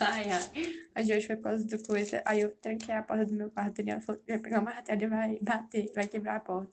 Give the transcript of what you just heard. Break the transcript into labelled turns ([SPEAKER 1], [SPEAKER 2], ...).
[SPEAKER 1] Ai, ai. A gente foi por causa do coisa. Aí eu tranquei a porta do meu quarto. ele falou vai pegar uma martelo e vai bater, vai quebrar a porta.